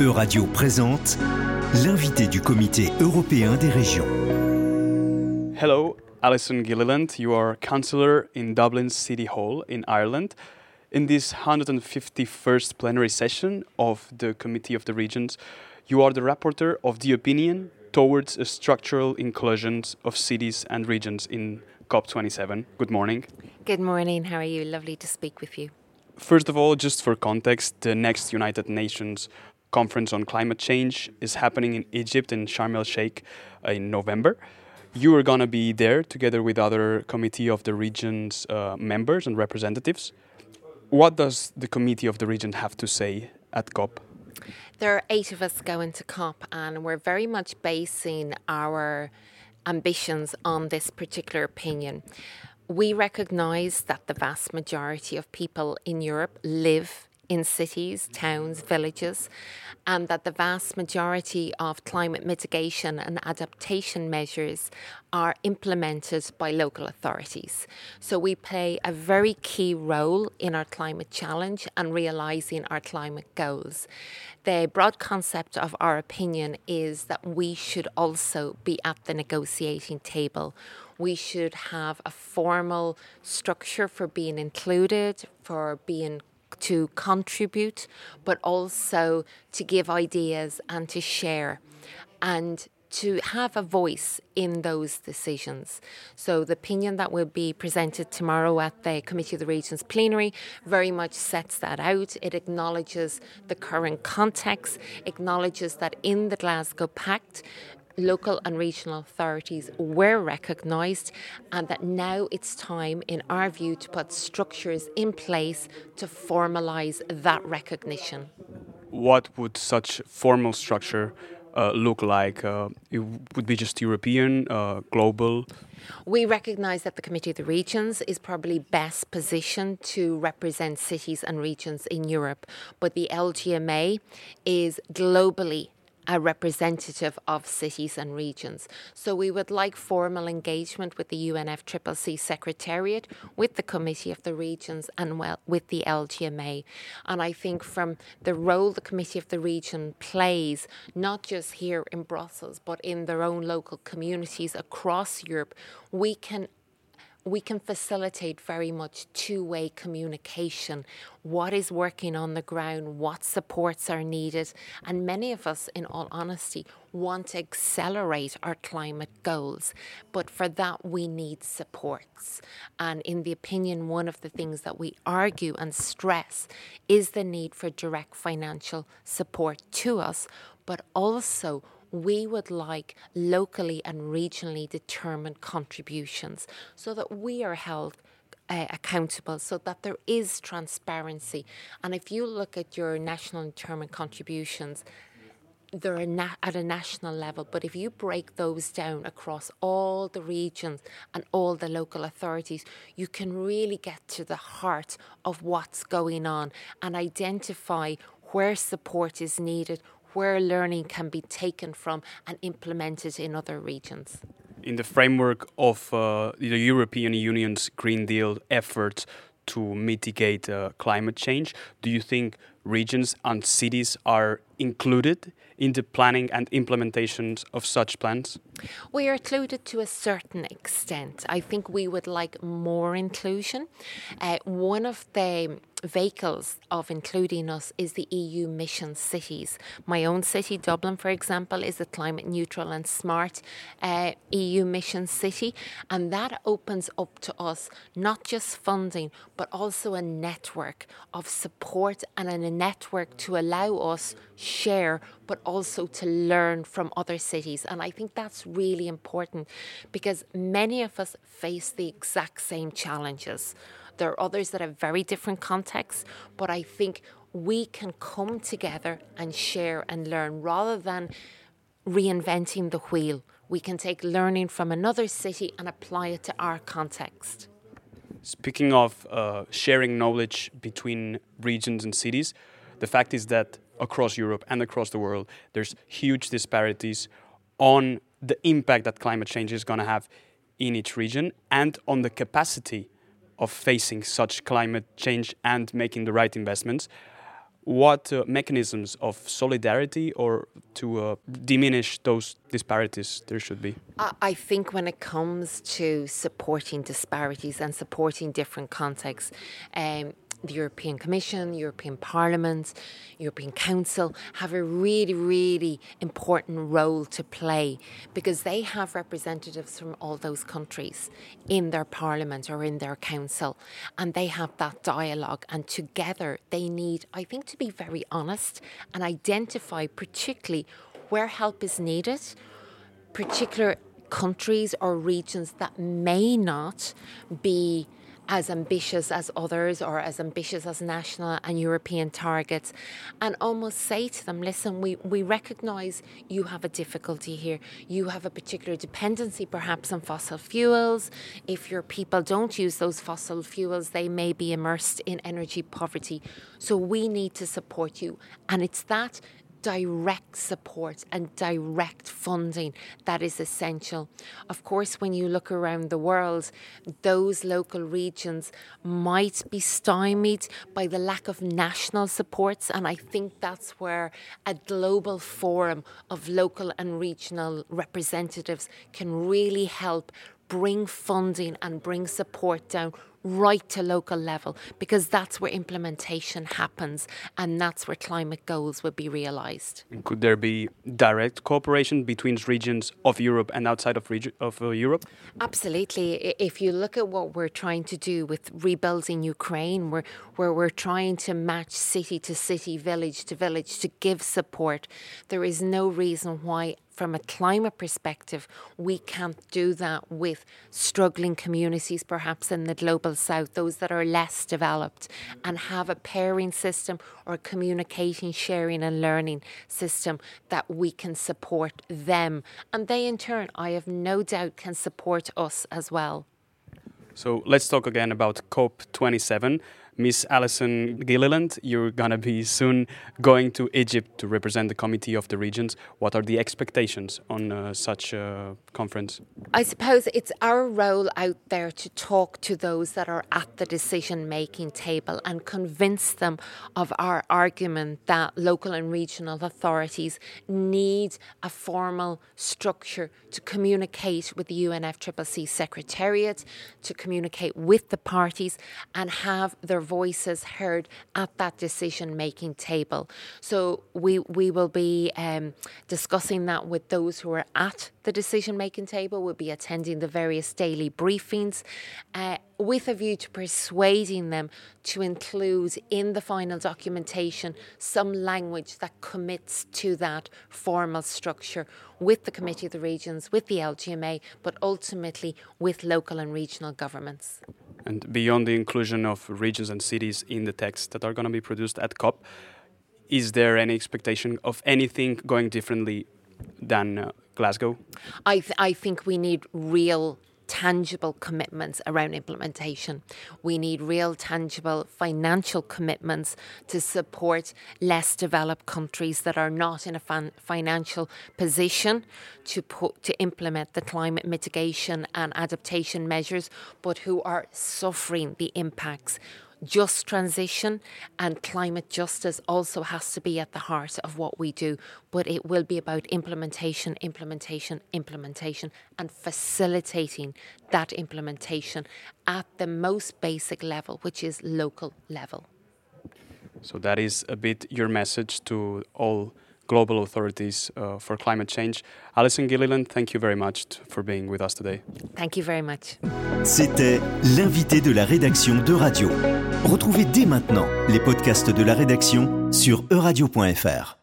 Euradio présente l'invité du Comité européen des régions. Hello, Alison Gilliland. You are councillor in Dublin City Hall in Ireland. In this 151st plenary session of the Committee of the Regions, you are the rapporteur of the opinion towards a structural inclusion of cities and regions in COP27. Good morning. Good morning. How are you? Lovely to speak with you. First of all, just for context, the next United Nations conference on climate change is happening in Egypt in Sharm el Sheikh uh, in November. You are going to be there together with other Committee of the Regions uh, members and representatives. What does the Committee of the Region have to say at COP? There are eight of us going to COP, and we're very much basing our ambitions on this particular opinion. We recognise that the vast majority of people in Europe live in cities, towns, villages, and that the vast majority of climate mitigation and adaptation measures are implemented by local authorities. So we play a very key role in our climate challenge and realising our climate goals. The broad concept of our opinion is that we should also be at the negotiating table we should have a formal structure for being included, for being to contribute, but also to give ideas and to share and to have a voice in those decisions. So, the opinion that will be presented tomorrow at the Committee of the Regions plenary very much sets that out. It acknowledges the current context, acknowledges that in the Glasgow Pact, local and regional authorities were recognised, and that now it's time, in our view, to put structures in place to formalise that recognition. What would such formal structure uh, look like? Uh, it would be just European, uh, global? We recognise that the Committee of the Regions is probably best positioned to represent cities and regions in Europe, but the LGMA is globally a representative of cities and regions. So we would like formal engagement with the UNFCCC Secretariat, with the Committee of the Regions, and well, with the LGMA. And I think from the role the Committee of the Region plays, not just here in Brussels, but in their own local communities across Europe, we can we can facilitate very much two way communication. What is working on the ground? What supports are needed? And many of us, in all honesty, want to accelerate our climate goals. But for that, we need supports. And in the opinion, one of the things that we argue and stress is the need for direct financial support to us, but also we would like locally and regionally determined contributions so that we are held uh, accountable so that there is transparency. And if you look at your national determined contributions, they're na- at a national level, but if you break those down across all the regions and all the local authorities, you can really get to the heart of what's going on and identify where support is needed, where learning can be taken from and implemented in other regions. In the framework of uh, the European Union's Green Deal efforts to mitigate uh, climate change, do you think regions and cities are included in the planning and implementations of such plans? We are included to a certain extent. I think we would like more inclusion. Uh, one of the vehicles of including us is the EU mission cities. My own city, Dublin, for example, is a climate neutral and smart uh, EU mission city, and that opens up to us not just funding but also a network of support and a network to allow us share but also to learn from other cities. And I think that's really important because many of us face the exact same challenges. There are others that have very different contexts, but I think we can come together and share and learn rather than reinventing the wheel. We can take learning from another city and apply it to our context. Speaking of uh, sharing knowledge between regions and cities, the fact is that across Europe and across the world, there's huge disparities on the impact that climate change is going to have in each region and on the capacity of facing such climate change and making the right investments. what uh, mechanisms of solidarity or to uh, diminish those disparities there should be? I think when it comes to supporting disparities and supporting different contexts, um, the European Commission, European Parliament, European Council have a really, really important role to play because they have representatives from all those countries in their Parliament or in their Council and they have that dialogue. And together they need, I think, to be very honest and identify particularly where help is needed, particular countries or regions that may not be as ambitious as others or as ambitious as national and European targets and almost say to them, listen, we, we recognise you have a difficulty here. You have a particular dependency perhaps on fossil fuels. If your people don't use those fossil fuels, they may be immersed in energy poverty. So we need to support you. And it's that direct support and direct funding that is essential. Of course, when you look around the world, those local regions might be stymied by the lack of national supports, and I think that's where a global forum of local and regional representatives can really help bring funding and bring support down right to local level because that's where implementation happens and that's where climate goals will be realized. Could there be direct cooperation between regions of Europe and outside of, of uh, Europe? Absolutely. If you look at what we're trying to do with rebuilding Ukraine, where, where we're trying to match city to city, village to village to give support, there is no reason why from a climate perspective, we can't do that with struggling communities, perhaps in the global south, those that are less developed, and have a pairing system or communicating, sharing, and learning system that we can support them. And they, in turn, I have no doubt, can support us as well. So let's talk again about COP27. Miss Alison Gilliland, you're going to be soon going to Egypt to represent the Committee of the Regions. What are the expectations on uh, such a conference? I suppose it's our role out there to talk to those that are at the decision making table and convince them of our argument that local and regional authorities need a formal structure to communicate with the UNFCCC Secretariat, to communicate with the parties, and have their voices heard at that decision making table. So we, we will be um, discussing that with those who are at the decision making table, we'll be attending the various daily briefings. Uh, with a view to persuading them to include in the final documentation some language that commits to that formal structure with the Committee of the Regions, with the LGMA, but ultimately with local and regional governments. And beyond the inclusion of regions and cities in the text that are going to be produced at COP, is there any expectation of anything going differently than uh, Glasgow? I, th- I think we need real tangible commitments around implementation. We need real, tangible financial commitments to support less developed countries that are not in a financial position to put to implement the climate mitigation and adaptation measures, but who are suffering the impacts just transition and climate justice also has to be at the heart of what we do. But it will be about implementation, implementation, implementation, and facilitating that implementation at the most basic level, which is local level. So that is a bit your message to all global authorities uh, for climate change. Alison Gilliland, thank you very much for being with us today. Thank you very much. C'était l'invité de la rédaction de Radio. Retrouvez dès maintenant les podcasts de la rédaction sur euradio.fr.